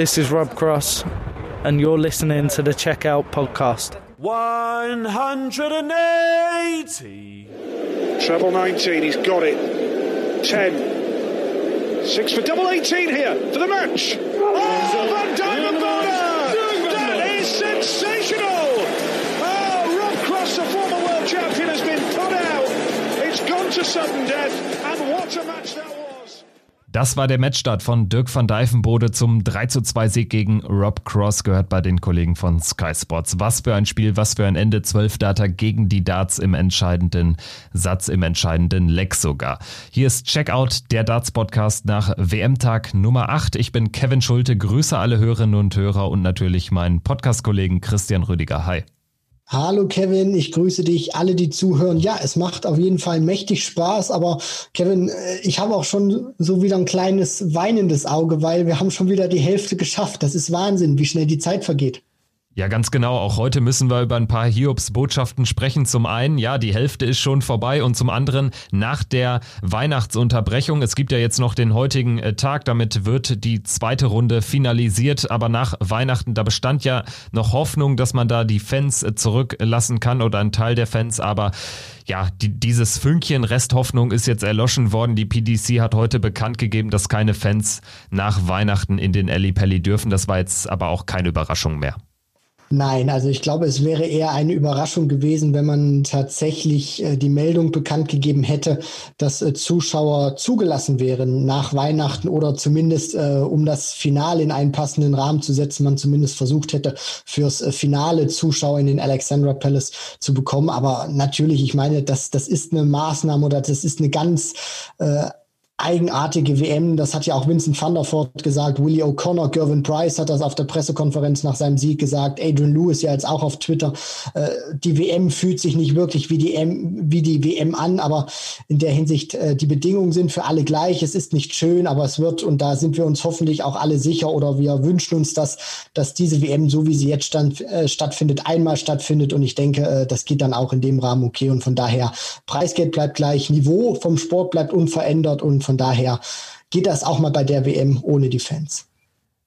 This is Rob Cross, and you're listening to the Checkout Podcast. 180. Treble 19, he's got it. 10. Six for double 18 here for the match. Oh, Van Dijvenbode! That is sensational! Oh, Rob Cross, the former world champion, has been put out. It's gone to sudden death, Das war der Matchstart von Dirk van Dijvenbode zum 3 zu 2 Sieg gegen Rob Cross, gehört bei den Kollegen von Sky Sports. Was für ein Spiel, was für ein Ende. 12 Data gegen die Darts im entscheidenden Satz, im entscheidenden Leck sogar. Hier ist Checkout, der Darts Podcast nach WM-Tag Nummer 8. Ich bin Kevin Schulte, grüße alle Hörerinnen und Hörer und natürlich meinen Podcast-Kollegen Christian Rüdiger. Hi. Hallo Kevin, ich grüße dich, alle, die zuhören. Ja, es macht auf jeden Fall mächtig Spaß, aber Kevin, äh, ich habe auch schon so wieder ein kleines weinendes Auge, weil wir haben schon wieder die Hälfte geschafft. Das ist Wahnsinn, wie schnell die Zeit vergeht. Ja, ganz genau. Auch heute müssen wir über ein paar Hiobs-Botschaften sprechen. Zum einen, ja, die Hälfte ist schon vorbei und zum anderen nach der Weihnachtsunterbrechung. Es gibt ja jetzt noch den heutigen äh, Tag, damit wird die zweite Runde finalisiert. Aber nach Weihnachten, da bestand ja noch Hoffnung, dass man da die Fans äh, zurücklassen kann oder ein Teil der Fans. Aber ja, die, dieses Fünkchen Resthoffnung ist jetzt erloschen worden. Die PDC hat heute bekannt gegeben, dass keine Fans nach Weihnachten in den Eli Pelli dürfen. Das war jetzt aber auch keine Überraschung mehr. Nein, also ich glaube, es wäre eher eine Überraschung gewesen, wenn man tatsächlich äh, die Meldung bekannt gegeben hätte, dass äh, Zuschauer zugelassen wären nach Weihnachten oder zumindest, äh, um das Finale in einen passenden Rahmen zu setzen, man zumindest versucht hätte, fürs äh, Finale Zuschauer in den Alexandra Palace zu bekommen. Aber natürlich, ich meine, das, das ist eine Maßnahme oder das ist eine ganz äh, eigenartige WM. Das hat ja auch Vincent van der Voort gesagt, Willie O'Connor, Gervin Price hat das auf der Pressekonferenz nach seinem Sieg gesagt, Adrian Lewis ja jetzt auch auf Twitter. Äh, die WM fühlt sich nicht wirklich wie die, M, wie die WM an, aber in der Hinsicht, äh, die Bedingungen sind für alle gleich. Es ist nicht schön, aber es wird, und da sind wir uns hoffentlich auch alle sicher oder wir wünschen uns, dass, dass diese WM, so wie sie jetzt stand, äh, stattfindet, einmal stattfindet. Und ich denke, äh, das geht dann auch in dem Rahmen okay. Und von daher, Preisgeld bleibt gleich, Niveau vom Sport bleibt unverändert und von daher geht das auch mal bei der WM ohne die Fans.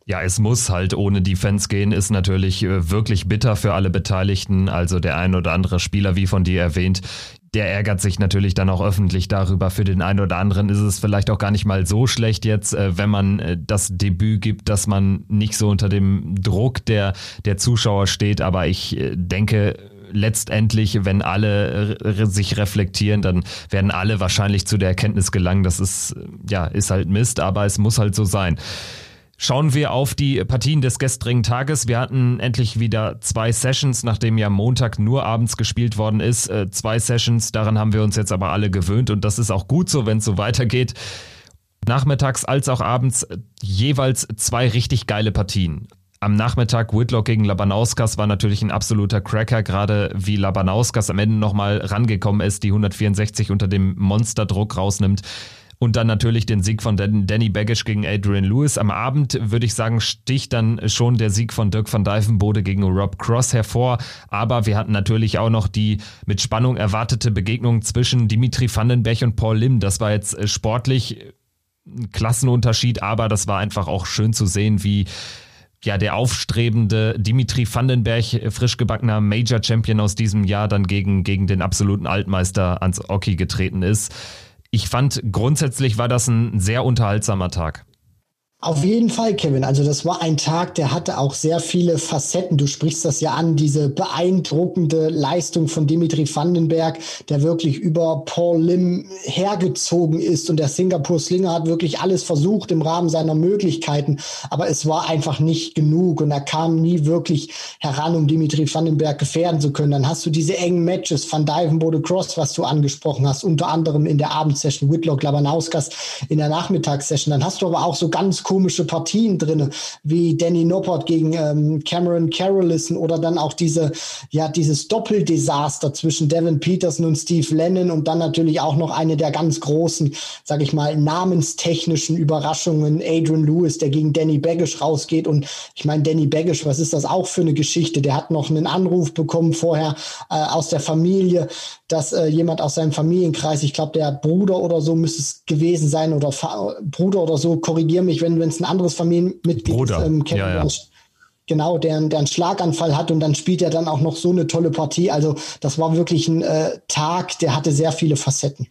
Ja, es muss halt ohne die Fans gehen, ist natürlich äh, wirklich bitter für alle Beteiligten. Also der ein oder andere Spieler, wie von dir erwähnt, der ärgert sich natürlich dann auch öffentlich darüber. Für den einen oder anderen ist es vielleicht auch gar nicht mal so schlecht jetzt, äh, wenn man äh, das Debüt gibt, dass man nicht so unter dem Druck der, der Zuschauer steht. Aber ich denke, letztendlich, wenn alle sich reflektieren, dann werden alle wahrscheinlich zu der Erkenntnis gelangen, das ist, ja, ist halt Mist, aber es muss halt so sein. Schauen wir auf die Partien des gestrigen Tages. Wir hatten endlich wieder zwei Sessions, nachdem ja Montag nur abends gespielt worden ist. Äh, zwei Sessions, daran haben wir uns jetzt aber alle gewöhnt und das ist auch gut so, wenn es so weitergeht. Nachmittags als auch abends jeweils zwei richtig geile Partien am Nachmittag Whitlock gegen Labanauskas war natürlich ein absoluter Cracker, gerade wie Labanauskas am Ende nochmal rangekommen ist, die 164 unter dem Monsterdruck rausnimmt. Und dann natürlich den Sieg von Danny Baggish gegen Adrian Lewis. Am Abend würde ich sagen, sticht dann schon der Sieg von Dirk van Dijvenbode gegen Rob Cross hervor. Aber wir hatten natürlich auch noch die mit Spannung erwartete Begegnung zwischen Dimitri Vandenberg und Paul Lim. Das war jetzt äh, sportlich ein Klassenunterschied, aber das war einfach auch schön zu sehen, wie ja, der aufstrebende Dimitri Vandenberg, frisch gebackener Major Champion aus diesem Jahr, dann gegen, gegen den absoluten Altmeister ans Oki getreten ist. Ich fand, grundsätzlich war das ein sehr unterhaltsamer Tag. Auf jeden Fall, Kevin. Also das war ein Tag, der hatte auch sehr viele Facetten. Du sprichst das ja an, diese beeindruckende Leistung von Dimitri Vandenberg, der wirklich über Paul Lim hergezogen ist. Und der Singapur Slinger hat wirklich alles versucht im Rahmen seiner Möglichkeiten. Aber es war einfach nicht genug. Und er kam nie wirklich heran, um Dimitri Vandenberg gefährden zu können. Dann hast du diese engen Matches, Van Dijvenbode Cross, was du angesprochen hast, unter anderem in der Abendsession, Whitlock Labanauskas in der Nachmittagssession. Dann hast du aber auch so ganz komische Partien drin, wie Danny Noppert gegen ähm, Cameron Carrollison oder dann auch diese, ja, dieses Doppeldesaster zwischen Devin Peterson und Steve Lennon und dann natürlich auch noch eine der ganz großen, sag ich mal, namenstechnischen Überraschungen, Adrian Lewis, der gegen Danny Baggish rausgeht. Und ich meine, Danny Baggish, was ist das auch für eine Geschichte? Der hat noch einen Anruf bekommen vorher äh, aus der Familie, dass äh, jemand aus seinem Familienkreis, ich glaube, der Bruder oder so müsste es gewesen sein oder Fa Bruder oder so, korrigiere mich, wenn übrigens ein anderes Familienmitglied Bruder. ähm, Kevin Ja, ja. Genau, der, der einen Schlaganfall hat und dann spielt er dann auch noch so eine tolle Partie. Also das war wirklich ein äh, Tag, der hatte sehr viele Facetten.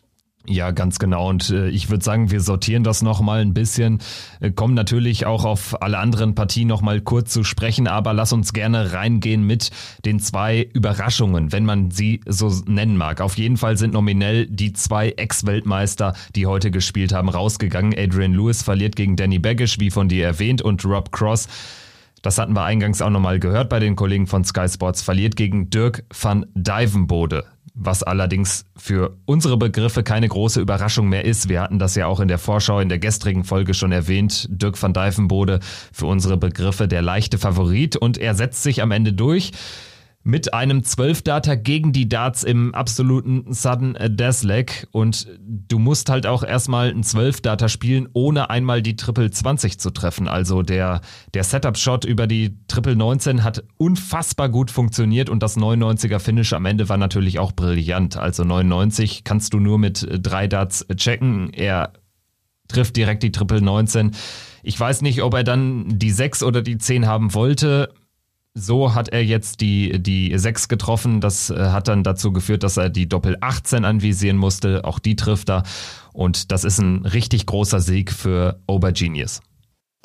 Ja, ganz genau. Und äh, ich würde sagen, wir sortieren das nochmal ein bisschen, äh, kommen natürlich auch auf alle anderen Partien nochmal kurz zu sprechen, aber lass uns gerne reingehen mit den zwei Überraschungen, wenn man sie so nennen mag. Auf jeden Fall sind nominell die zwei Ex-Weltmeister, die heute gespielt haben, rausgegangen. Adrian Lewis verliert gegen Danny Baggish, wie von dir erwähnt, und Rob Cross das hatten wir eingangs auch nochmal gehört bei den Kollegen von Sky Sports, verliert gegen Dirk van Dijvenbode. Was allerdings für unsere Begriffe keine große Überraschung mehr ist. Wir hatten das ja auch in der Vorschau in der gestrigen Folge schon erwähnt. Dirk van Dijvenbode für unsere Begriffe der leichte Favorit und er setzt sich am Ende durch mit einem 12-Data gegen die Darts im absoluten Sudden Death Leg und du musst halt auch erstmal ein 12-Data spielen, ohne einmal die Triple 20 zu treffen. Also der, der Setup-Shot über die Triple 19 hat unfassbar gut funktioniert und das 99er Finish am Ende war natürlich auch brillant. Also 99 kannst du nur mit drei Darts checken. Er trifft direkt die Triple 19. Ich weiß nicht, ob er dann die 6 oder die 10 haben wollte so hat er jetzt die, die 6 getroffen. Das äh, hat dann dazu geführt, dass er die Doppel 18 anvisieren musste. Auch die trifft er. Und das ist ein richtig großer Sieg für Obergenius.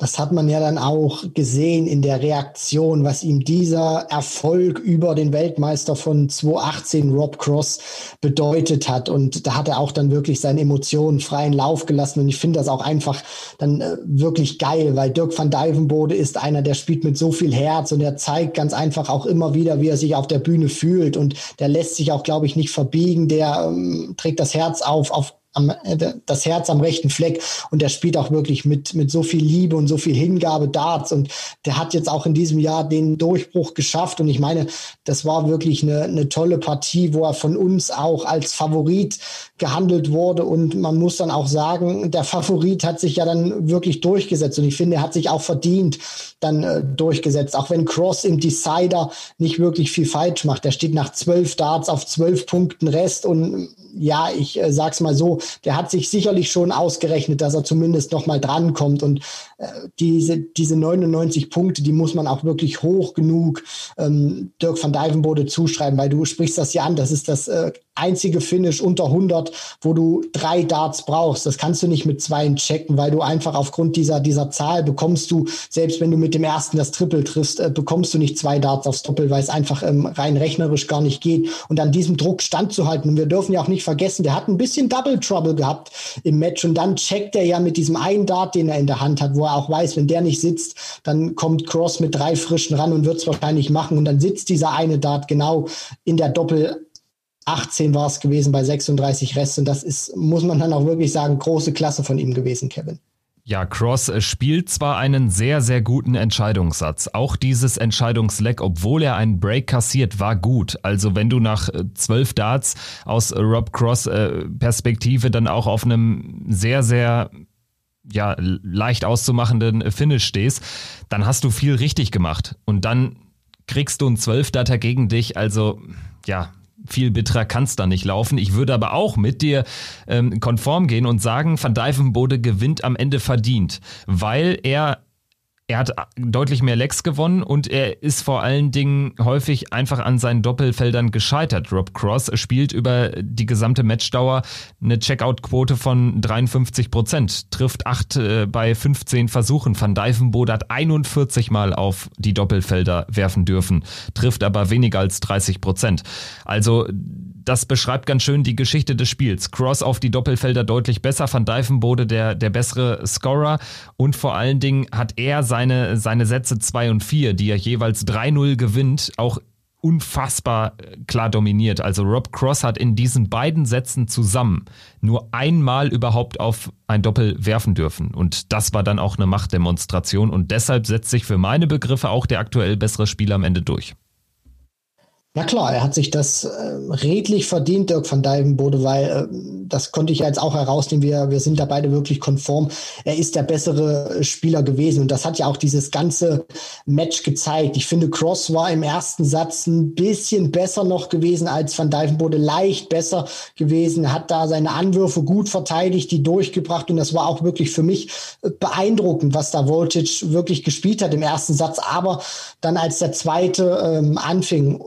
Das hat man ja dann auch gesehen in der Reaktion, was ihm dieser Erfolg über den Weltmeister von 2018 Rob Cross bedeutet hat. Und da hat er auch dann wirklich seine Emotionen freien Lauf gelassen. Und ich finde das auch einfach dann äh, wirklich geil, weil Dirk van Dijvenbode ist einer, der spielt mit so viel Herz und er zeigt ganz einfach auch immer wieder, wie er sich auf der Bühne fühlt. Und der lässt sich auch, glaube ich, nicht verbiegen. Der ähm, trägt das Herz auf, auf am, äh, das Herz am rechten Fleck. Und der spielt auch wirklich mit, mit so viel Liebe und so viel Hingabe Darts. Und der hat jetzt auch in diesem Jahr den Durchbruch geschafft. Und ich meine, das war wirklich eine, eine tolle Partie, wo er von uns auch als Favorit gehandelt wurde. Und man muss dann auch sagen, der Favorit hat sich ja dann wirklich durchgesetzt. Und ich finde, er hat sich auch verdient dann äh, durchgesetzt, auch wenn Cross im Decider nicht wirklich viel falsch macht. Der steht nach zwölf Darts auf zwölf Punkten Rest. Und ja, ich äh, sag's mal so, der hat sich sicherlich schon ausgerechnet, dass er zumindest noch mal drankommt. Und äh, diese diese 99 Punkte, die muss man auch wirklich hoch genug ähm, Dirk van Dijvenbode zuschreiben, weil du sprichst das ja an, das ist das äh, einzige Finish unter 100, wo du drei Darts brauchst. Das kannst du nicht mit zweien checken, weil du einfach aufgrund dieser, dieser Zahl bekommst du, selbst wenn du mit dem ersten das Triple triffst, äh, bekommst du nicht zwei Darts aufs Doppel, weil es einfach ähm, rein rechnerisch gar nicht geht. Und an diesem Druck standzuhalten. Und wir dürfen ja auch nicht vergessen, der hat ein bisschen Double Trouble gehabt im Match und dann checkt er ja mit diesem einen Dart, den er in der Hand hat, wo er auch weiß, wenn der nicht sitzt, dann kommt Cross mit drei frischen ran und wird es wahrscheinlich machen. Und dann sitzt dieser eine Dart genau in der Doppel 18 war es gewesen bei 36 Rest. Und das ist, muss man dann auch wirklich sagen, große Klasse von ihm gewesen, Kevin. Ja, Cross spielt zwar einen sehr, sehr guten Entscheidungssatz. Auch dieses Entscheidungsleck, obwohl er einen Break kassiert, war gut. Also wenn du nach zwölf Darts aus Rob Cross äh, Perspektive dann auch auf einem sehr, sehr ja, leicht auszumachenden Finish stehst, dann hast du viel richtig gemacht. Und dann kriegst du einen Zwölfdater gegen dich. Also ja, viel bitterer kann es da nicht laufen. Ich würde aber auch mit dir ähm, konform gehen und sagen, Van Dijvenbode gewinnt am Ende verdient, weil er er hat deutlich mehr Lecks gewonnen und er ist vor allen Dingen häufig einfach an seinen Doppelfeldern gescheitert. Rob Cross spielt über die gesamte Matchdauer eine Checkout-Quote von 53 Prozent, trifft 8 äh, bei 15 Versuchen. Van Dijvenbode hat 41 Mal auf die Doppelfelder werfen dürfen, trifft aber weniger als 30 Prozent. Also das beschreibt ganz schön die Geschichte des Spiels. Cross auf die Doppelfelder deutlich besser, Van Dijvenbode der, der bessere Scorer und vor allen Dingen hat er seine, seine Sätze 2 und 4, die er jeweils 3-0 gewinnt, auch unfassbar äh, klar dominiert. Also Rob Cross hat in diesen beiden Sätzen zusammen nur einmal überhaupt auf ein Doppel werfen dürfen. Und das war dann auch eine Machtdemonstration. Und deshalb setzt sich für meine Begriffe auch der aktuell bessere Spieler am Ende durch. Na klar, er hat sich das äh, redlich verdient, Dirk van Dijvenbode, weil äh, das konnte ich ja jetzt auch herausnehmen. Wir, wir sind da beide wirklich konform. Er ist der bessere Spieler gewesen und das hat ja auch dieses ganze Match gezeigt. Ich finde, Cross war im ersten Satz ein bisschen besser noch gewesen als van Dijvenbode, leicht besser gewesen, hat da seine Anwürfe gut verteidigt, die durchgebracht und das war auch wirklich für mich äh, beeindruckend, was da Voltage wirklich gespielt hat im ersten Satz. Aber dann als der zweite ähm, anfing,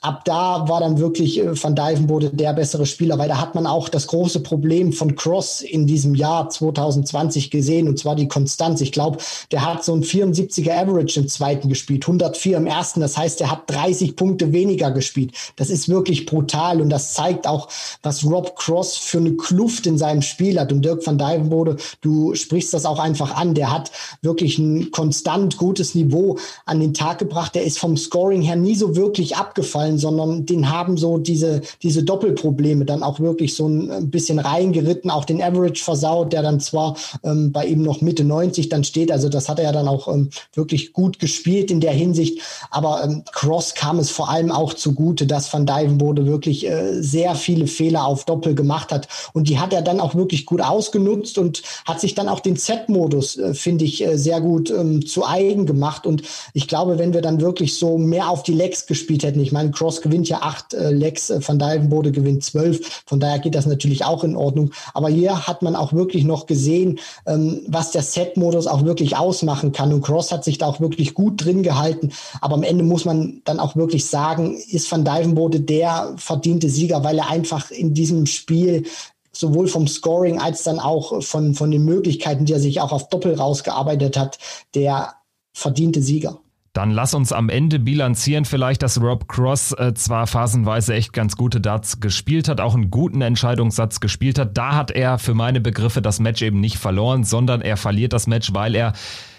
ab da war dann wirklich äh, Van Dijvenbode der bessere Spieler, weil da hat man auch das große Problem von Cross in diesem Jahr 2020 gesehen, und zwar die Konstanz. Ich glaube, der hat so ein 74er Average im zweiten gespielt, 104 im ersten. Das heißt, er hat 30 Punkte weniger gespielt. Das ist wirklich brutal und das zeigt auch, was Rob Cross für eine Kluft in seinem Spiel hat. Und Dirk van Dijvenbode, du sprichst das auch einfach an. Der hat wirklich ein konstant gutes Niveau an den Tag gebracht. Der ist vom Scoring her nie so wirklich abgekommen aufgefallen, sondern den haben so diese, diese Doppelprobleme dann auch wirklich so ein bisschen reingeritten, auch den Average versaut, der dann zwar ähm, bei ihm noch Mitte 90 dann steht, also das hat er ja dann auch ähm, wirklich gut gespielt in der Hinsicht, aber ähm, Cross kam es vor allem auch zugute, dass Van Dijvenbode wirklich äh, sehr viele Fehler auf Doppel gemacht hat und die hat er dann auch wirklich gut ausgenutzt und hat sich dann auch den Z-Modus, äh, finde ich, äh, sehr gut ähm, zu eigen gemacht und ich glaube, wenn wir dann wirklich so mehr auf die Legs gespielt hätten, ich ich meine, Cross gewinnt ja acht äh, Lecks, äh, Van Dijvenbode gewinnt zwölf. Von daher geht das natürlich auch in Ordnung. Aber hier hat man auch wirklich noch gesehen, ähm, was der Set-Modus auch wirklich ausmachen kann. Und Cross hat sich da auch wirklich gut drin gehalten. Aber am Ende muss man dann auch wirklich sagen, ist Van Dijvenbode der verdiente Sieger, weil er einfach in diesem Spiel sowohl vom Scoring als dann auch von, von den Möglichkeiten, die er sich auch auf Doppel rausgearbeitet hat, der verdiente Sieger. Dann lass uns am Ende bilanzieren vielleicht, dass Rob Cross äh, zwar phasenweise echt ganz gute Darts gespielt hat, auch einen guten Entscheidungssatz gespielt hat. Da hat er für meine Begriffe das Match eben nicht verloren, sondern er verliert das Match, weil er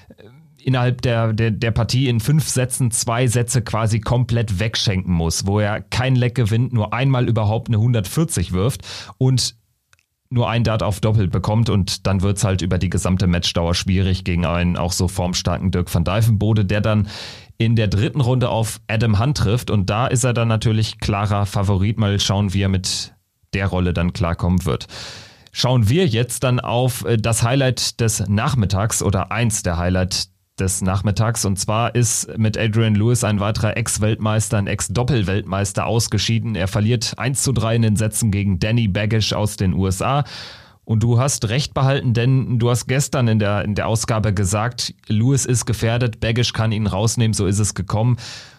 äh, innerhalb der, der, der Partie in fünf Sätzen zwei Sätze quasi komplett wegschenken muss, wo er kein Leck gewinnt, nur einmal überhaupt eine 140 wirft und nur ein Dart auf Doppel bekommt und dann wird's halt über die gesamte Matchdauer schwierig gegen einen auch so formstarken Dirk van Dijvenbode, der dann in der dritten Runde auf Adam Hunt trifft und da ist er dann natürlich klarer Favorit. Mal schauen, wie er mit der Rolle dann klarkommen wird. Schauen wir jetzt dann auf äh, das Highlight des Nachmittags oder eins der Highlight des Nachmittags. Und zwar ist mit Adrian Lewis ein weiterer Ex-Weltmeister, ein Ex-Doppel-Weltmeister ausgeschieden. Er verliert 1 zu 3 in den Sätzen gegen Danny Baggish aus den USA. Und du hast recht behalten, denn du hast gestern in der, in der Ausgabe gesagt, Lewis ist gefährdet, Baggish kann ihn rausnehmen, so ist es gekommen.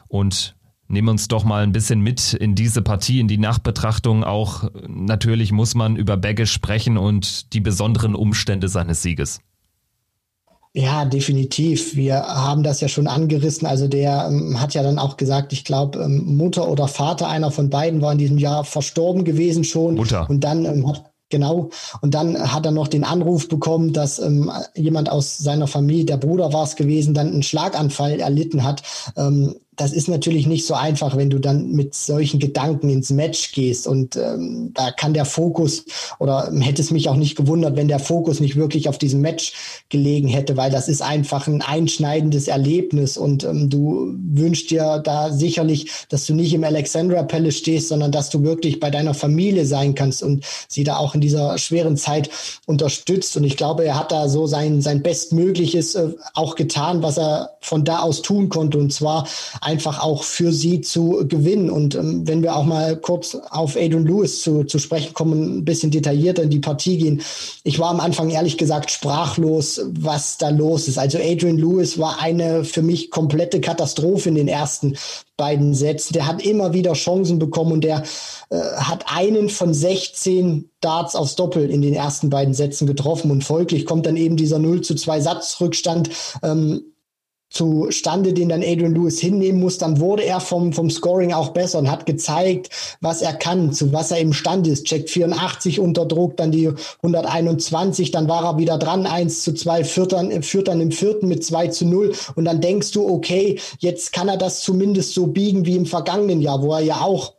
Und Nehmen uns doch mal ein bisschen mit in diese Partie, in die Nachbetrachtung. Auch natürlich muss man über Baggish sprechen und die besonderen Umstände seines Sieges. Ja, definitiv. Wir haben das ja schon angerissen. Also der ähm, hat ja dann auch gesagt, ich glaube, ähm, Mutter oder Vater einer von beiden war in diesem Jahr verstorben gewesen schon. Mutter. Und dann ähm, hat Genau. Und dann hat er noch den Anruf bekommen, dass ähm, jemand aus seiner Familie, der Bruder war es gewesen, dann einen Schlaganfall erlitten hat. Ähm, das ist natürlich nicht so einfach, wenn du dann mit solchen Gedanken ins Match gehst. Und ähm, da kann der Fokus oder hätte es mich auch nicht gewundert, wenn der Fokus nicht wirklich auf diesem Match gelegen hätte, weil das ist einfach ein einschneidendes Erlebnis. Und ähm, du wünschst dir da sicherlich, dass du nicht im Alexandra Palace stehst, sondern dass du wirklich bei deiner Familie sein kannst und sie da auch in dieser schweren Zeit unterstützt. Und ich glaube, er hat da so sein, sein Bestmögliches äh, auch getan, was er von da aus tun konnte. Und zwar einfach auch für sie zu gewinnen. Und ähm, wenn wir auch mal kurz auf Adrian Lewis zu, zu sprechen kommen, ein bisschen detaillierter in die Partie gehen. Ich war am Anfang ehrlich gesagt sprachlos, was da los ist. Also Adrian Lewis war eine für mich komplette Katastrophe in den ersten beiden Sätzen. Der hat immer wieder Chancen bekommen und der äh, hat einen von 16 Darts aufs Doppel in den ersten beiden Sätzen getroffen und folglich kommt dann eben dieser 0 zu 2 Satzrückstand. Ähm, zustande, den dann Adrian Lewis hinnehmen muss, dann wurde er vom, vom Scoring auch besser und hat gezeigt, was er kann, zu was er imstande ist. Checkt 84 unter Druck, dann die 121, dann war er wieder dran, 1 zu 2, führt dann, führt dann im vierten mit 2 zu 0 und dann denkst du, okay, jetzt kann er das zumindest so biegen wie im vergangenen Jahr, wo er ja auch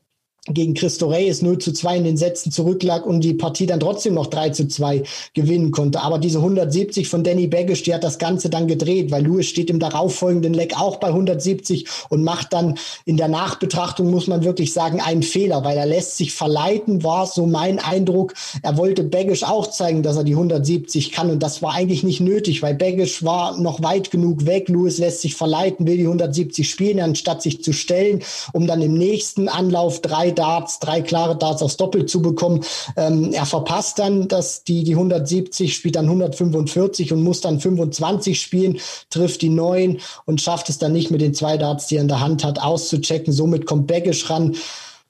gegen Christo Reyes 0 zu 2 in den Sätzen zurücklag und die Partie dann trotzdem noch 3 zu 2 gewinnen konnte. Aber diese 170 von Danny Baggish, die hat das Ganze dann gedreht, weil Lewis steht im darauffolgenden Leck auch bei 170 und macht dann in der Nachbetrachtung, muss man wirklich sagen, einen Fehler, weil er lässt sich verleiten, war so mein Eindruck. Er wollte Baggish auch zeigen, dass er die 170 kann und das war eigentlich nicht nötig, weil Baggish war noch weit genug weg. Lewis lässt sich verleiten, will die 170 spielen, anstatt sich zu stellen, um dann im nächsten Anlauf drei Darts, drei klare Darts aufs Doppel zu bekommen. Ähm, er verpasst dann dass die, die 170, spielt dann 145 und muss dann 25 spielen, trifft die neun und schafft es dann nicht mit den zwei Darts, die er in der Hand hat, auszuchecken. Somit kommt Baggish ran,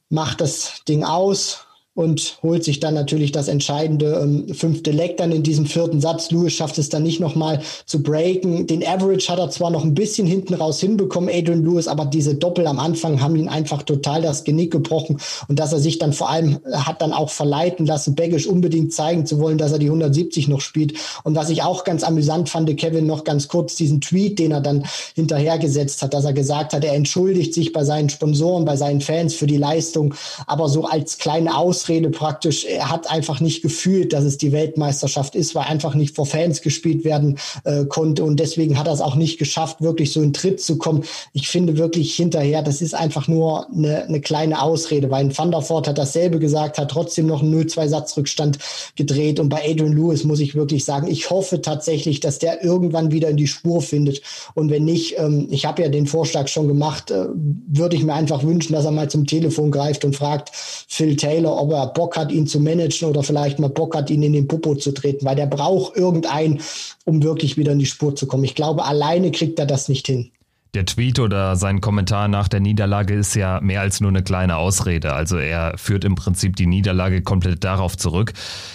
macht das Ding aus und holt sich dann natürlich das entscheidende ähm, fünfte Leck dann in diesem vierten Satz. Lewis schafft es dann nicht nochmal zu breaken. Den Average hat er zwar noch ein bisschen hinten raus hinbekommen, Adrian Lewis, aber diese Doppel am Anfang haben ihn einfach total das Genick gebrochen und dass er sich dann vor allem äh, hat dann auch verleiten lassen, Baggish unbedingt zeigen zu wollen, dass er die 170 noch spielt. Und was ich auch ganz amüsant fand, Kevin, noch ganz kurz diesen Tweet, den er dann hinterhergesetzt hat, dass er gesagt hat, er entschuldigt sich bei seinen Sponsoren, bei seinen Fans für die Leistung, aber so als kleine Aus Ausrede praktisch, er hat einfach nicht gefühlt, dass es die Weltmeisterschaft ist, weil einfach nicht vor Fans gespielt werden äh, konnte. Und deswegen hat er es auch nicht geschafft, wirklich so in Tritt zu kommen. Ich finde wirklich hinterher, das ist einfach nur eine, eine kleine Ausrede, weil ein Van der Voort hat dasselbe gesagt, hat trotzdem noch einen 0-2-Satzrückstand gedreht. Und bei Adrian Lewis muss ich wirklich sagen, ich hoffe tatsächlich, dass der irgendwann wieder in die Spur findet. Und wenn nicht, ähm, ich habe ja den Vorschlag schon gemacht, äh, würde ich mir einfach wünschen, dass er mal zum Telefon greift und fragt Phil Taylor, ob er Bock hat, ihn zu managen oder vielleicht mal Bock hat, ihn in den Popo zu treten, weil der braucht irgendeinen, um wirklich wieder in die Spur zu kommen. Ich glaube, alleine kriegt er das nicht hin. Der Tweet oder sein Kommentar nach der Niederlage ist ja mehr als nur eine kleine Ausrede. Also er führt im Prinzip die Niederlage komplett darauf zurück.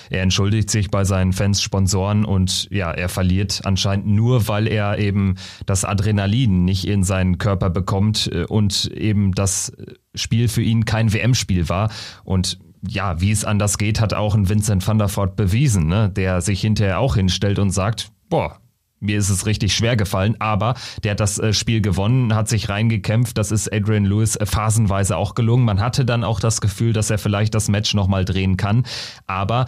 Er entschuldigt sich bei seinen Fans, Sponsoren und ja, er verliert anscheinend nur, weil er eben das Adrenalin nicht in seinen Körper bekommt äh, und eben das Spiel für ihn kein WM-Spiel war. Und ja, wie es anders geht, hat auch ein Vincent van der Voort bewiesen, ne? der sich hinterher auch hinstellt und sagt, boah, mir ist es richtig schwer gefallen, aber der hat das äh, Spiel gewonnen, hat sich reingekämpft. Das ist Adrian Lewis äh, phasenweise auch gelungen. Man hatte dann auch das Gefühl, dass er vielleicht das Match nochmal drehen kann. Aber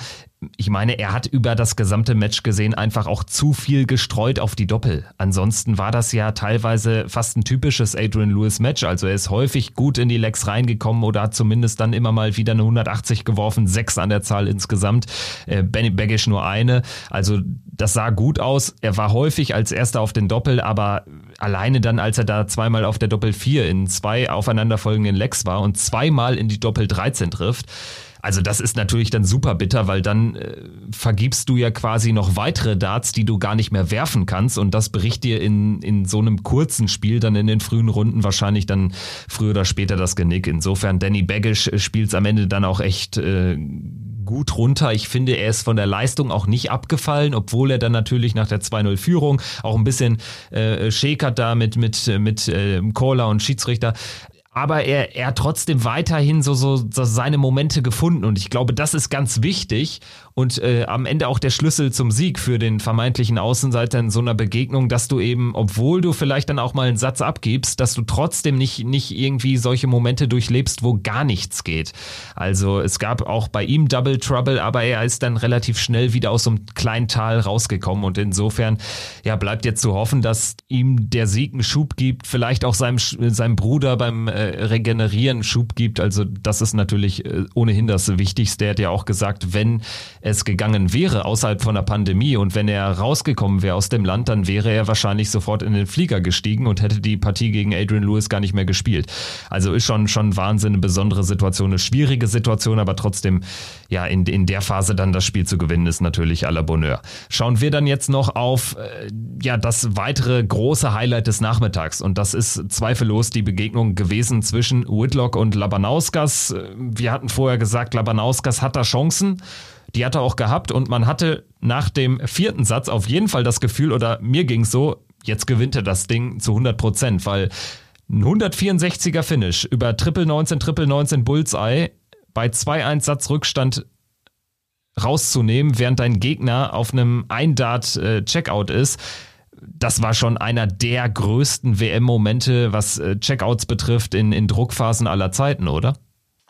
ich meine, er hat über das gesamte Match gesehen einfach auch zu viel gestreut auf die Doppel. Ansonsten war das ja teilweise fast ein typisches Adrian Lewis Match. Also er ist häufig gut in die Legs reingekommen oder hat zumindest dann immer mal wieder eine 180 geworfen, sechs an der Zahl insgesamt. Äh, Benny Baggish nur eine. Also das sah gut aus. Er war häufig als erster auf den Doppel, aber alleine dann, als er da zweimal auf der Doppel 4 in zwei aufeinanderfolgenden Legs war und zweimal in die Doppel 13 trifft, also das ist natürlich dann super bitter, weil dann äh, vergibst du ja quasi noch weitere Darts, die du gar nicht mehr werfen kannst und das bricht dir in, in so einem kurzen Spiel dann in den frühen Runden wahrscheinlich dann früher oder später das Genick. Insofern Danny Baggish äh, spielt es am Ende dann auch echt äh, gut runter. Ich finde, er ist von der Leistung auch nicht abgefallen, obwohl er dann natürlich nach der 2-0-Führung auch ein bisschen äh, schäkert da mit, mit, mit äh, Caller und Schiedsrichter aber er, er hat trotzdem weiterhin so, so, so seine Momente gefunden. Und ich glaube, das ist ganz wichtig und äh, am Ende auch der Schlüssel zum Sieg für den vermeintlichen Außenseiter in so einer Begegnung, dass du eben, obwohl du vielleicht dann auch mal einen Satz abgibst, dass du trotzdem nicht, nicht irgendwie solche Momente durchlebst, wo gar nichts geht. Also es gab auch bei ihm Double Trouble, aber er ist dann relativ schnell wieder aus so einem kleinen Tal rausgekommen und insofern ja bleibt jetzt zu hoffen, dass ihm der Sieg einen Schub gibt, vielleicht auch seinem, seinem Bruder beim äh, Regenerieren Schub gibt. Also das ist natürlich äh, ohnehin das Wichtigste. Er hat ja auch gesagt, wenn es gegangen wäre außerhalb von der Pandemie und wenn er rausgekommen wäre aus dem Land, dann wäre er wahrscheinlich sofort in den Flieger gestiegen und hätte die Partie gegen Adrian Lewis gar nicht mehr gespielt. Also ist schon schon Wahnsinn, eine besondere Situation, eine schwierige Situation, aber trotzdem ja in, in der Phase dann das Spiel zu gewinnen ist natürlich à la Bonheur. Schauen wir dann jetzt noch auf äh, ja das weitere große Highlight des Nachmittags und das ist zweifellos die Begegnung gewesen zwischen Whitlock und Labanauskas. Wir hatten vorher gesagt, Labanauskas hat da Chancen. Die hat er auch gehabt und man hatte nach dem vierten Satz auf jeden Fall das Gefühl, oder mir ging es so, jetzt gewinnt er das Ding zu 100 Prozent, weil ein 164er Finish über Triple 19, Triple 19 Bullseye bei 2-1 Satz Rückstand rauszunehmen, während dein Gegner auf einem Ein-Dart-Checkout äh, ist, das war schon einer der größten WM-Momente, was äh, Checkouts betrifft, in, in Druckphasen aller Zeiten, oder?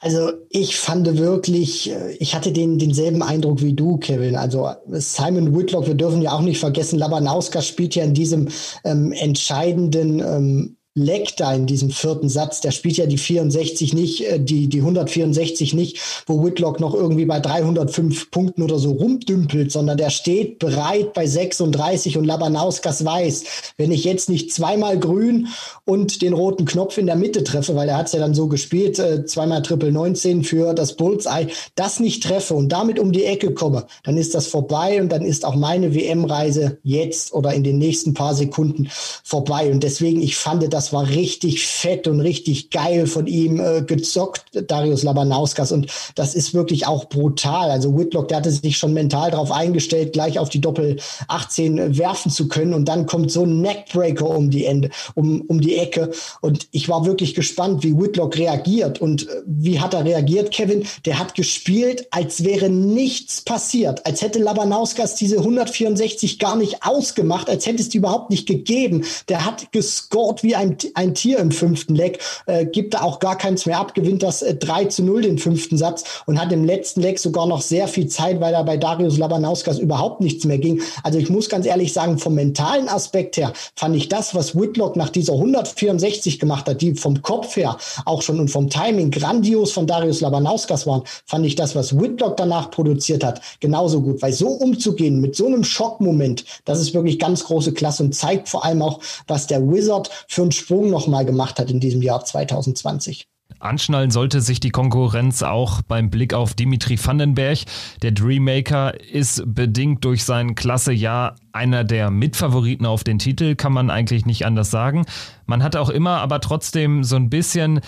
Also ich fand wirklich, äh, ich hatte den denselben Eindruck wie du, Kevin. Also Simon Whitlock, wir dürfen ja auch nicht vergessen, Labanauskas spielt ja in diesem ähm, entscheidenden ähm, Leck da in diesem vierten Satz, der spielt ja die 64 nicht, äh, die, die 164 nicht, wo Whitlock noch irgendwie bei 305 Punkten oder so rumdümpelt, sondern der steht bereit bei 36 und Labanauskas weiß, wenn ich jetzt nicht zweimal grün und den roten Knopf in der Mitte treffe, weil er hat es ja dann so gespielt, äh, zweimal Triple 19 für das Bullseye, das nicht treffe und damit um die Ecke komme, dann ist das vorbei und dann ist auch meine WM-Reise jetzt oder in den nächsten paar Sekunden vorbei. Und deswegen, ich fand das das war richtig fett und richtig geil von ihm äh, gezockt, Darius Labanauskas. Und das ist wirklich auch brutal. Also Whitlock, der hatte sich schon mental darauf eingestellt, gleich auf die Doppel 18 werfen zu können. Und dann kommt so ein Neckbreaker um die Ende, um, um die Ecke. Und ich war wirklich gespannt, wie Whitlock reagiert. Und äh, wie hat er reagiert, Kevin? Der hat gespielt, als wäre nichts passiert. Als hätte Labanauskas diese 164 gar nicht ausgemacht, als hätte es die überhaupt nicht gegeben. Der hat gescored wie ein ein, ein Tier im fünften Leck, äh, gibt da auch gar keins mehr ab, gewinnt das äh, 3 zu 0 den fünften Satz und hat im letzten Leck sogar noch sehr viel Zeit, weil da bei Darius Labanauskas überhaupt nichts mehr ging. Also ich muss ganz ehrlich sagen, vom mentalen Aspekt her fand ich das, was Whitlock nach dieser 164 gemacht hat, die vom Kopf her auch schon und vom Timing grandios von Darius Labanauskas waren, fand ich das, was Whitlock danach produziert hat, genauso gut. Weil so umzugehen mit so einem Schockmoment, das ist wirklich ganz große Klasse und zeigt vor allem auch, was der Wizard für ein Sprung nochmal gemacht hat in diesem Jahr 2020. Anschnallen sollte sich die Konkurrenz auch beim Blick auf Dimitri Vandenberg. Der Dreammaker ist bedingt durch sein klasse Jahr einer der Mitfavoriten auf den Titel, kann man eigentlich nicht anders sagen. Man hat auch immer aber trotzdem so ein bisschen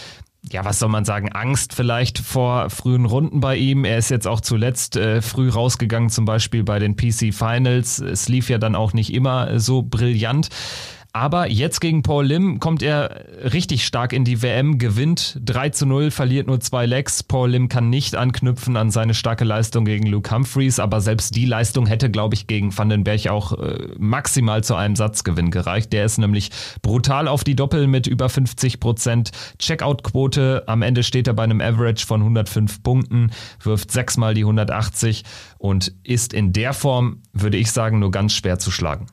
ja, was soll man sagen, Angst vielleicht vor frühen Runden bei ihm. Er ist jetzt auch zuletzt äh, früh rausgegangen, zum Beispiel bei den PC Finals. Es lief ja dann auch nicht immer so brillant. Aber jetzt gegen Paul Lim kommt er richtig stark in die WM, gewinnt 3 zu 0, verliert nur zwei Legs. Paul Lim kann nicht anknüpfen an seine starke Leistung gegen Luke Humphreys, aber selbst die Leistung hätte, glaube ich, gegen Vandenberg auch äh, maximal zu einem Satzgewinn gereicht. Der ist nämlich brutal auf die Doppel mit über 50 Prozent. Checkout-Quote, am Ende steht er bei einem Average von 105 Punkten, wirft sechsmal die 180 und ist in der Form, würde ich sagen, nur ganz schwer zu schlagen.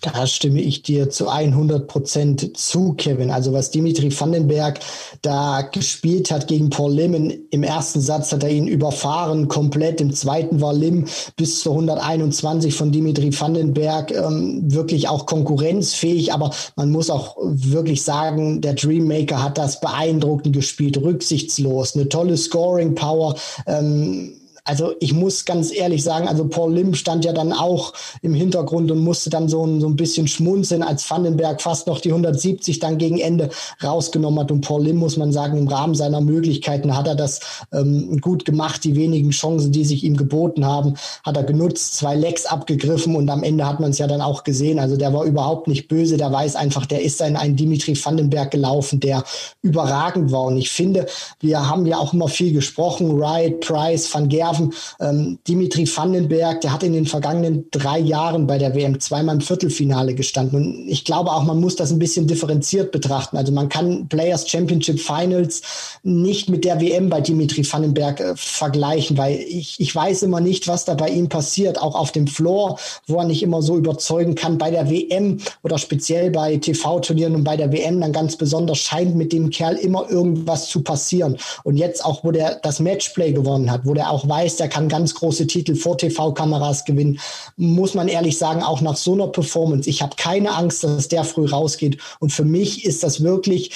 Da stimme ich dir zu 100 Prozent zu, Kevin. Also was Dimitri Vandenberg da gespielt hat gegen Paul Lim, im ersten Satz hat er ihn überfahren komplett. Im zweiten war Lim bis zu 121 von Dimitri Vandenberg ähm, wirklich auch konkurrenzfähig. Aber man muss auch wirklich sagen, der Dreammaker hat das beeindruckend gespielt, rücksichtslos, eine tolle Scoring Power. Ähm, also ich muss ganz ehrlich sagen, also Paul Lim stand ja dann auch im Hintergrund und musste dann so ein, so ein bisschen schmunzeln, als Vandenberg fast noch die 170 dann gegen Ende rausgenommen hat. Und Paul Lim, muss man sagen, im Rahmen seiner Möglichkeiten hat er das ähm, gut gemacht. Die wenigen Chancen, die sich ihm geboten haben, hat er genutzt, zwei Lecks abgegriffen und am Ende hat man es ja dann auch gesehen. Also der war überhaupt nicht böse, der weiß einfach, der ist in einen Dimitri Vandenberg gelaufen, der überragend war. Und ich finde, wir haben ja auch immer viel gesprochen, Wright, Price, Van Gerven, werfen. Ähm, Dimitri Vandenberg, der hat in den vergangenen drei Jahren bei der WM zweimal im Viertelfinale gestanden. Und ich glaube auch, man muss das ein bisschen differenziert betrachten. Also man kann Players Championship Finals nicht mit der WM bei Dimitri Vandenberg äh, vergleichen, weil ich, ich weiß immer nicht, was da bei ihm passiert. Auch auf dem Floor, wo er nicht immer so überzeugen kann. Bei der WM oder speziell bei TV-Turnieren und bei der WM dann ganz besonders scheint mit dem Kerl immer irgendwas zu passieren. Und jetzt auch, wo der das Matchplay gewonnen hat, wo der auch weiß, weiß, der kann ganz große Titel vor TV-Kameras gewinnen, muss man ehrlich sagen, auch nach so einer Performance. Ich habe keine Angst, dass der früh rausgeht. Und für mich ist das wirklich,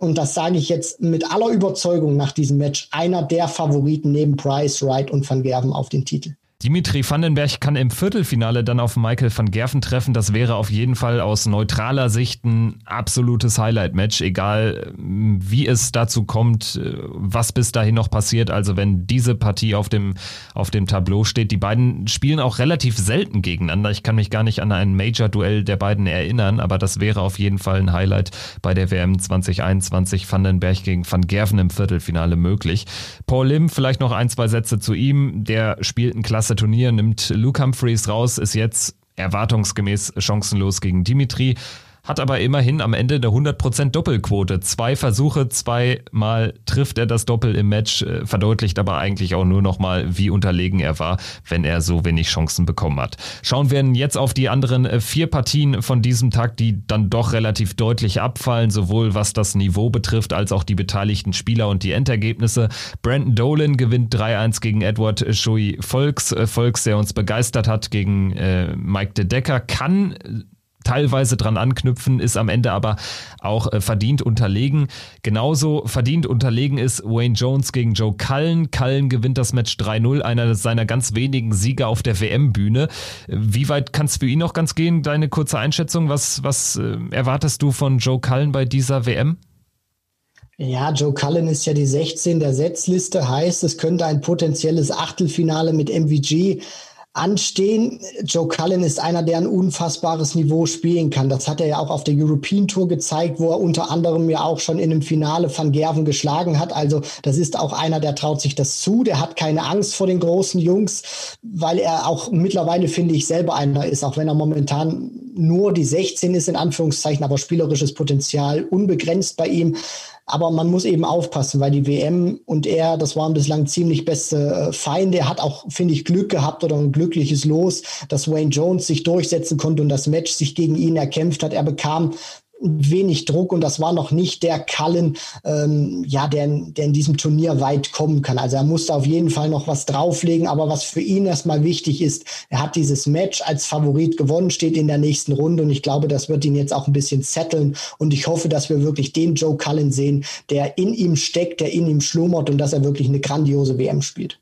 und das sage ich jetzt mit aller Überzeugung nach diesem Match, einer der Favoriten neben Price, Wright und Van Gerven auf den Titel. Dimitri Vandenberg kann im Viertelfinale dann auf Michael van Gerven treffen. Das wäre auf jeden Fall aus neutraler Sicht ein absolutes Highlight-Match, egal wie es dazu kommt, was bis dahin noch passiert. Also wenn diese Partie auf dem, auf dem Tableau steht. Die beiden spielen auch relativ selten gegeneinander. Ich kann mich gar nicht an ein Major-Duell der beiden erinnern, aber das wäre auf jeden Fall ein Highlight bei der WM 2021 Vandenberg gegen Van Gerven im Viertelfinale möglich. Paul Lim, vielleicht noch ein, zwei Sätze zu ihm. Der spielt ein klasse klasse Turnier, nimmt Luke Humphreys raus, ist jetzt erwartungsgemäß chancenlos gegen Dimitri hat aber immerhin am Ende eine 100% Doppelquote. Zwei Versuche, zweimal trifft er das Doppel im Match, äh, verdeutlicht aber eigentlich auch nur nochmal, wie unterlegen er war, wenn er so wenig Chancen bekommen hat. Schauen wir jetzt auf die anderen äh, vier Partien von diesem Tag, die dann doch relativ deutlich abfallen, sowohl was das Niveau betrifft, als auch die beteiligten Spieler und die Endergebnisse. Brandon Dolan gewinnt 3-1 gegen Edward Shui Volks. Äh, Volks, der uns begeistert hat gegen äh, Mike de Decker, kann teilweise dran anknüpfen, ist am Ende aber auch äh, verdient unterlegen. Genauso verdient unterlegen ist Wayne Jones gegen Joe Cullen. Cullen gewinnt das Match 3-0, einer seiner ganz wenigen Siege auf der WM-Bühne. Wie weit kann es für ihn noch ganz gehen? Deine kurze Einschätzung. Was, was äh, erwartest du von Joe Cullen bei dieser WM? Ja, Joe Cullen ist ja die 16 der Setzliste, heißt, es könnte ein potenzielles Achtelfinale mit MVG anstehen. Joe Cullen ist einer, der ein unfassbares Niveau spielen kann. Das hat er ja auch auf der European Tour gezeigt, wo er unter anderem ja auch schon in einem Finale Van Gerven geschlagen hat. Also das ist auch einer, der traut sich das zu. Der hat keine Angst vor den großen Jungs, weil er auch mittlerweile, finde ich, selber einer ist, auch wenn er momentan nur die 16 ist, in Anführungszeichen, aber spielerisches Potenzial unbegrenzt bei ihm. Aber man muss eben aufpassen, weil die WM und er, das waren bislang ziemlich beste äh, Feinde. Er hat auch, finde ich, Glück gehabt oder ein glückliches Los, dass Wayne Jones sich durchsetzen konnte und das Match sich gegen ihn erkämpft hat. Er bekam wenig Druck und das war noch nicht der Kallen, ähm, ja, der, der in diesem Turnier weit kommen kann. Also er musste auf jeden Fall noch was drauflegen, aber was für ihn erstmal wichtig ist, er hat dieses Match als Favorit gewonnen, steht in der nächsten Runde und ich glaube, das wird ihn jetzt auch ein bisschen setteln und ich hoffe, dass wir wirklich den Joe Cullen sehen, der in ihm steckt, der in ihm schlummert und dass er wirklich eine grandiose WM spielt.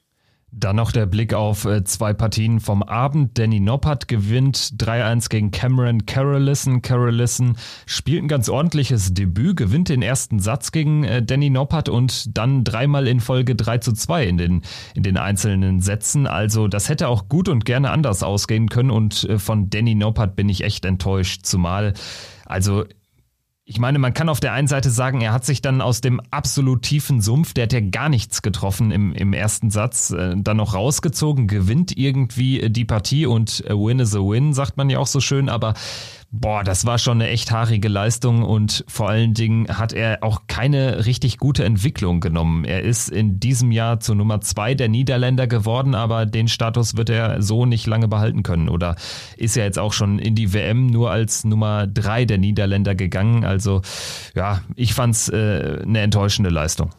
Dann noch der Blick auf äh, zwei Partien vom Abend. Danny Noppert gewinnt 3-1 gegen Cameron Carolison. Carolison spielt ein ganz ordentliches Debüt, gewinnt den ersten Satz gegen äh, Danny Noppert und dann dreimal in Folge 3 zu 2 in den, in den einzelnen Sätzen. Also das hätte auch gut und gerne anders ausgehen können und äh, von Danny Noppert bin ich echt enttäuscht. Zumal, also ich meine, man kann auf der einen Seite sagen, er hat sich dann aus dem absolut tiefen Sumpf, der hat ja gar nichts getroffen im, im ersten Satz, äh, dann noch rausgezogen, gewinnt irgendwie äh, die Partie und a win is a win, sagt man ja auch so schön, aber Boah, das war schon eine echt haarige Leistung und vor allen Dingen hat er auch keine richtig gute Entwicklung genommen. Er ist in diesem Jahr zur Nummer zwei der Niederländer geworden, aber den Status wird er so nicht lange behalten können oder ist ja jetzt auch schon in die WM nur als Nummer drei der Niederländer gegangen. Also ja, ich fand's äh, eine enttäuschende Leistung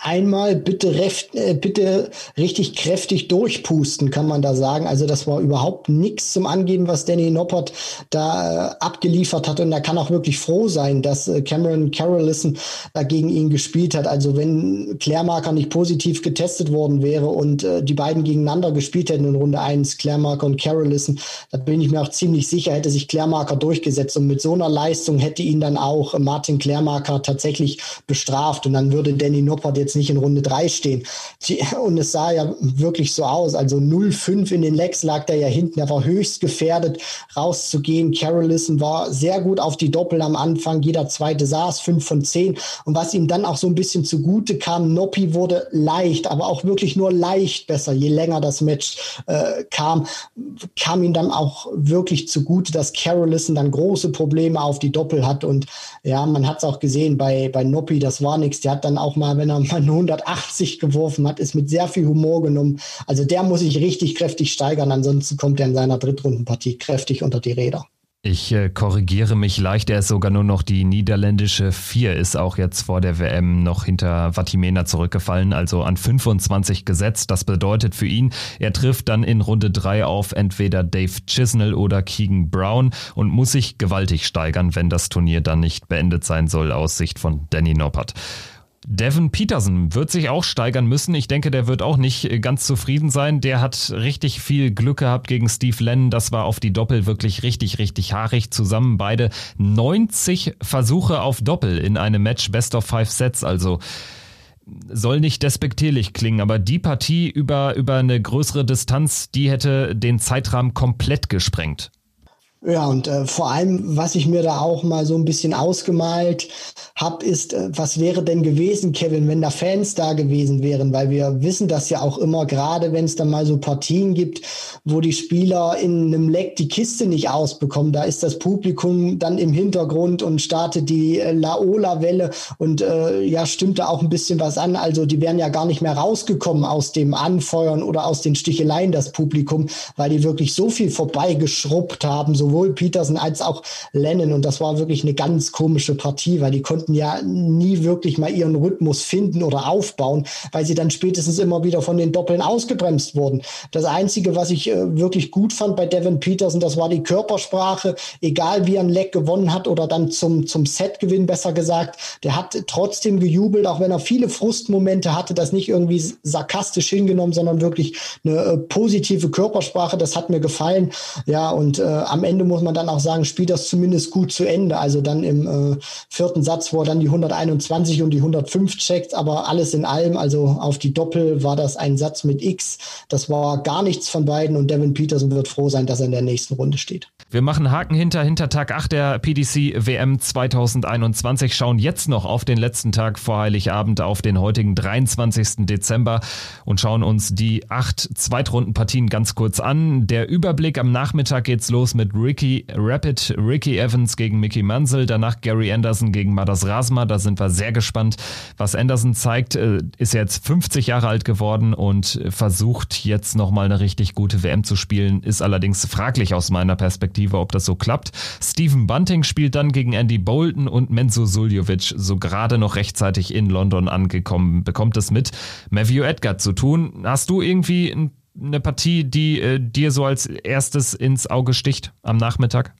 einmal bitte, reft, äh, bitte richtig kräftig durchpusten, kann man da sagen. Also das war überhaupt nichts zum Angeben, was Danny Noppert da äh, abgeliefert hat. Und er kann auch wirklich froh sein, dass äh, Cameron Carolison da gegen ihn gespielt hat. Also wenn Klärmarker nicht positiv getestet worden wäre und äh, die beiden gegeneinander gespielt hätten in Runde eins, Klärmarker und Carolison, da bin ich mir auch ziemlich sicher, hätte sich Klärmarker durchgesetzt. Und mit so einer Leistung hätte ihn dann auch Martin Klärmarker tatsächlich bestraft. Und dann würde Danny Noppert jetzt jetzt nicht in Runde 3 stehen. Und es sah ja wirklich so aus. Also 0-5 in den Lecks lag der ja hinten. Er war höchst gefährdet, rauszugehen. Carolison war sehr gut auf die Doppel am Anfang. Jeder zweite saß, 5 von 10. Und was ihm dann auch so ein bisschen zugute kam, Noppi wurde leicht, aber auch wirklich nur leicht besser. Je länger das Match äh, kam, kam ihm dann auch wirklich zugute, dass Carolison dann große Probleme auf die Doppel hat. Und ja, man hat es auch gesehen bei, bei Noppi, das war nichts. Der hat dann auch mal, wenn er mal eine 180 geworfen hat, ist mit sehr viel Humor genommen. Also der muss sich richtig kräftig steigern, ansonsten kommt er in seiner Drittrundenpartie kräftig unter die Räder. Ich äh, korrigiere mich leicht, er ist sogar nur noch die niederländische 4, ist auch jetzt vor der WM noch hinter Vatimena zurückgefallen, also an 25 gesetzt. Das bedeutet für ihn, er trifft dann in Runde 3 auf entweder Dave Chisnell oder Keegan Brown und muss sich gewaltig steigern, wenn das Turnier dann nicht beendet sein soll, aus Sicht von Danny Noppert. Devin Peterson wird sich auch steigern müssen. Ich denke, der wird auch nicht äh, ganz zufrieden sein. Der hat richtig viel Glück gehabt gegen Steve Lennon. Das war auf die Doppel wirklich richtig, richtig haarig. Zusammen beide 90 Versuche auf Doppel in einem Match Best of Five Sets. Also soll nicht despektierlich klingen, aber die Partie über, über eine größere Distanz, die hätte den Zeitrahmen komplett gesprengt. Ja, und äh, vor allem, was ich mir da auch mal so ein bisschen ausgemalt habe, ist, äh, was wäre denn gewesen, Kevin, wenn da Fans da gewesen wären? Weil wir wissen das ja auch immer, gerade wenn es dann mal so Partien gibt, wo die Spieler in einem Leck die Kiste nicht ausbekommen. Da ist das Publikum dann im Hintergrund und startet die äh, Laola-Welle und äh, ja, stimmt da auch ein bisschen was an. Also die wären ja gar nicht mehr rausgekommen aus dem Anfeuern oder aus den Sticheleien, das Publikum, weil die wirklich so viel vorbeigeschrubbt haben, so sowohl Peterson als auch Lennon. Und das war wirklich eine ganz komische Partie, weil die konnten ja nie wirklich mal ihren Rhythmus finden oder aufbauen, weil sie dann spätestens immer wieder von den Doppeln ausgebremst wurden. Das Einzige, was ich äh, wirklich gut fand bei Devin Peterson, das war die Körpersprache. Egal wie er ein Leck gewonnen hat oder dann zum, zum Setgewinn besser gesagt, der hat trotzdem gejubelt, auch wenn er viele Frustmomente hatte, das nicht irgendwie sarkastisch hingenommen, sondern wirklich eine äh, positive Körpersprache. Das hat mir gefallen. Ja, und äh, am Ende Ende muss man dann auch sagen, spielt das zumindest gut zu Ende. Also dann im äh, vierten Satz, wo er dann die 121 und die 105 checkt, aber alles in allem, also auf die Doppel war das ein Satz mit X. Das war gar nichts von beiden und Devin Peterson wird froh sein, dass er in der nächsten Runde steht. Wir machen Haken hinter, hinter Tag 8 der PDC WM 2021, schauen jetzt noch auf den letzten Tag vor Heiligabend, auf den heutigen 23. Dezember und schauen uns die acht Zweitrundenpartien ganz kurz an. Der Überblick am Nachmittag geht's los mit Ricky Rapid, Ricky Evans gegen Mickey Mansell, danach Gary Anderson gegen Madas Rasma. Da sind wir sehr gespannt, was Anderson zeigt. Äh, ist jetzt 50 Jahre alt geworden und versucht jetzt nochmal eine richtig gute WM zu spielen. Ist allerdings fraglich aus meiner Perspektive, ob das so klappt. Stephen Bunting spielt dann gegen Andy Bolton und Menzo Suljovic, so gerade noch rechtzeitig in London angekommen, bekommt es mit Matthew Edgar zu tun. Hast du irgendwie ein eine Partie, die äh, dir so als erstes ins Auge sticht am Nachmittag?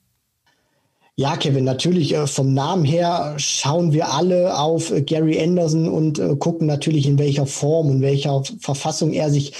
Ja, Kevin, natürlich äh, vom Namen her schauen wir alle auf äh, Gary Anderson und äh, gucken natürlich, in welcher Form und welcher Verfassung er sich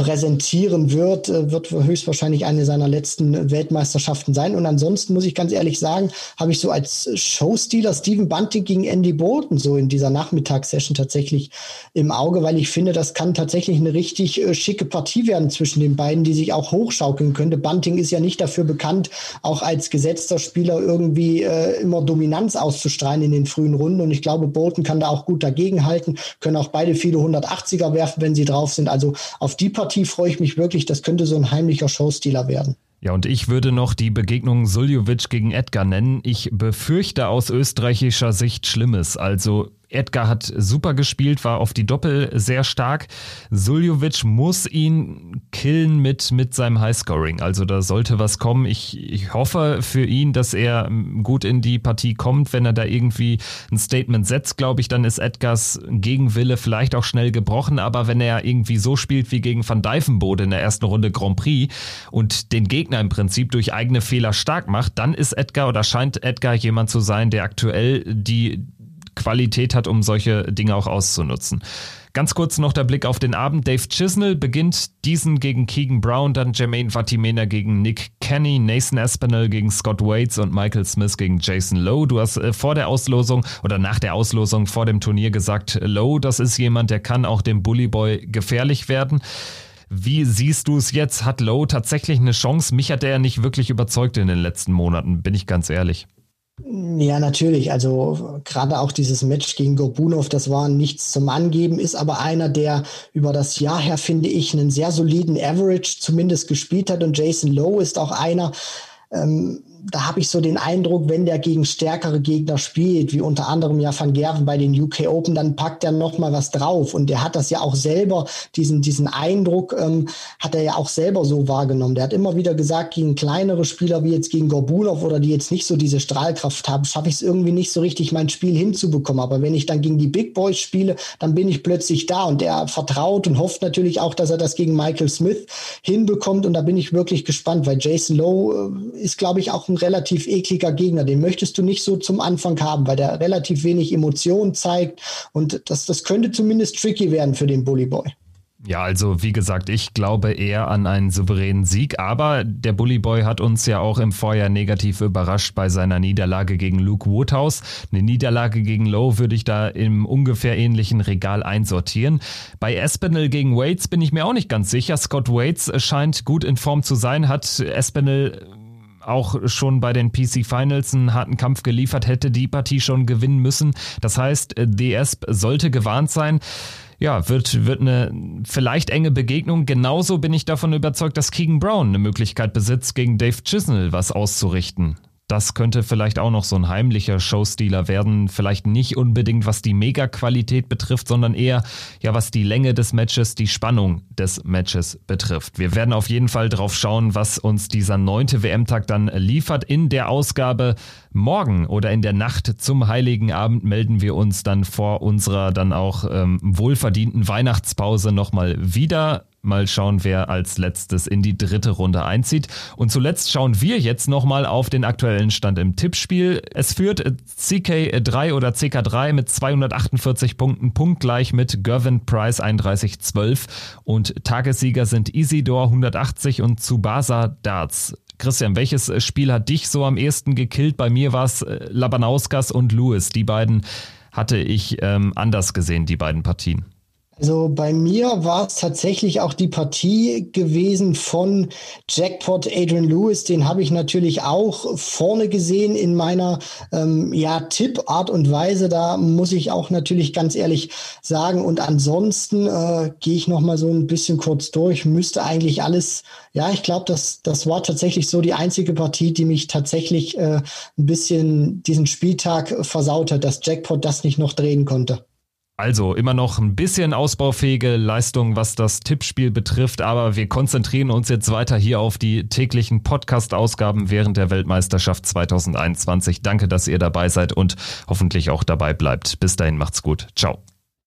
präsentieren wird, äh, wird höchstwahrscheinlich eine seiner letzten Weltmeisterschaften sein. Und ansonsten muss ich ganz ehrlich sagen, habe ich so als Showstealer Stephen Bunting gegen Andy Bolton so in dieser Nachmittagssession tatsächlich im Auge, weil ich finde, das kann tatsächlich eine richtig äh, schicke Partie werden zwischen den beiden, die sich auch hochschaukeln könnte. Bunting ist ja nicht dafür bekannt, auch als gesetzter Spieler irgendwie äh, immer Dominanz auszustrahlen in den frühen Runden. Und ich glaube, Bolton kann da auch gut dagegenhalten, können auch beide viele 180er werfen, wenn sie drauf sind. Also auf die Partie freue ich mich wirklich. Das könnte so ein heimlicher Showstealer werden. Ja, und ich würde noch die Begegnung Suljovic gegen Edgar nennen. Ich befürchte aus österreichischer Sicht Schlimmes. Also Edgar hat super gespielt, war auf die Doppel sehr stark. Suljovic muss ihn killen mit, mit seinem Highscoring. Also da sollte was kommen. Ich, ich hoffe für ihn, dass er gut in die Partie kommt. Wenn er da irgendwie ein Statement setzt, glaube ich, dann ist Edgars Gegenwille vielleicht auch schnell gebrochen. Aber wenn er irgendwie so spielt wie gegen Van Dijvenbode in der ersten Runde Grand Prix und den Gegner im Prinzip durch eigene Fehler stark macht, dann ist Edgar oder scheint Edgar jemand zu sein, der aktuell die Qualität hat, um solche Dinge auch auszunutzen. Ganz kurz noch der Blick auf den Abend. Dave Chisnell beginnt diesen gegen Keegan Brown, dann Jermaine Fatimena gegen Nick Kenny, Nathan Aspinall gegen Scott Waits und Michael Smith gegen Jason Lowe. Du hast äh, vor der Auslosung oder nach der Auslosung vor dem Turnier gesagt, Lowe, das ist jemand, der kann auch dem Bully Boy gefährlich werden. Wie siehst du es jetzt? Hat Lowe tatsächlich eine Chance? Mich hat er nicht wirklich überzeugt in den letzten Monaten, bin ich ganz ehrlich. Ja, natürlich. Also gerade auch dieses Match gegen Gorbunov, das war nichts zum Angeben, ist aber einer, der über das Jahr her, finde ich, einen sehr soliden Average zumindest gespielt hat. Und Jason Lowe ist auch einer, ähm, da habe ich so den Eindruck, wenn der gegen stärkere Gegner spielt, wie unter anderem ja Van Gerven bei den UK Open, dann packt er noch mal was drauf. Und der hat das ja auch selber, diesen, diesen Eindruck ähm, hat er ja auch selber so wahrgenommen. Der hat immer wieder gesagt, gegen kleinere Spieler wie jetzt gegen Gorbunov oder die jetzt nicht so diese Strahlkraft haben, schaffe ich es irgendwie nicht so richtig, mein Spiel hinzubekommen. Aber wenn ich dann gegen die Big Boys spiele, dann bin ich plötzlich da. Und er vertraut und hofft natürlich auch, dass er das gegen Michael Smith hinbekommt. Und da bin ich wirklich gespannt, weil Jason Lowe äh, ist, glaube ich, auch ein relativ ekliger Gegner. Den möchtest du nicht so zum Anfang haben, weil der relativ wenig Emotionen zeigt. Und das, das könnte zumindest tricky werden für den Bully Boy. Ja, also wie gesagt, ich glaube eher an einen souveränen Sieg, aber der Bully Boy hat uns ja auch im Vorjahr negativ überrascht bei seiner Niederlage gegen Luke Woodhouse. Eine Niederlage gegen Lowe würde ich da im ungefähr ähnlichen Regal einsortieren. Bei Espinel gegen Waits bin ich mir auch nicht ganz sicher. Scott Waits scheint gut in Form zu sein, hat Espinel auch schon bei den PC Finals einen harten Kampf geliefert, hätte die Partie schon gewinnen müssen. Das heißt, DS sollte gewarnt sein ja, wird, wird eine vielleicht enge Begegnung. Genauso bin ich davon überzeugt, dass Keegan Brown eine Möglichkeit besitzt, gegen Dave Chisnell was auszurichten. Das könnte vielleicht auch noch so ein heimlicher Showstealer werden. Vielleicht nicht unbedingt, was die Mega-Qualität betrifft, sondern eher, ja, was die Länge des Matches, die Spannung des Matches betrifft. Wir werden auf jeden Fall drauf schauen, was uns dieser neunte WM-Tag dann liefert. In der Ausgabe morgen oder in der Nacht zum Heiligen Abend melden wir uns dann vor unserer dann auch ähm, wohlverdienten Weihnachtspause nochmal wieder. Mal schauen, wer als letztes in die dritte Runde einzieht. Und zuletzt schauen wir jetzt nochmal auf den aktuellen Stand im Tippspiel. Es führt CK3 oder CK3 mit 248 Punkten, punktgleich mit Gervin Price 3112 und Tagessieger sind Isidor 180 und Tsubasa Darts. Christian, welches Spiel hat dich so am ehesten gekillt? Bei mir war es äh, Labanauskas und Lewis. Die beiden hatte ich ähm, anders gesehen, die beiden Partien. Also bei mir war es tatsächlich auch die Partie gewesen von Jackpot Adrian Lewis. Den habe ich natürlich auch vorne gesehen in meiner ähm, ja, Tippart und Weise. Da muss ich auch natürlich ganz ehrlich sagen. Und ansonsten äh, gehe ich noch mal so ein bisschen kurz durch. Müsste eigentlich alles, ja, ich glaube, das, das war tatsächlich so die einzige Partie, die mich tatsächlich äh, ein bisschen diesen Spieltag versaut hat, dass Jackpot das nicht noch drehen konnte. Also immer noch ein bisschen ausbaufähige Leistung, was das Tippspiel betrifft, aber wir konzentrieren uns jetzt weiter hier auf die täglichen Podcast-Ausgaben während der Weltmeisterschaft 2021. Danke, dass ihr dabei seid und hoffentlich auch dabei bleibt. Bis dahin macht's gut. Ciao.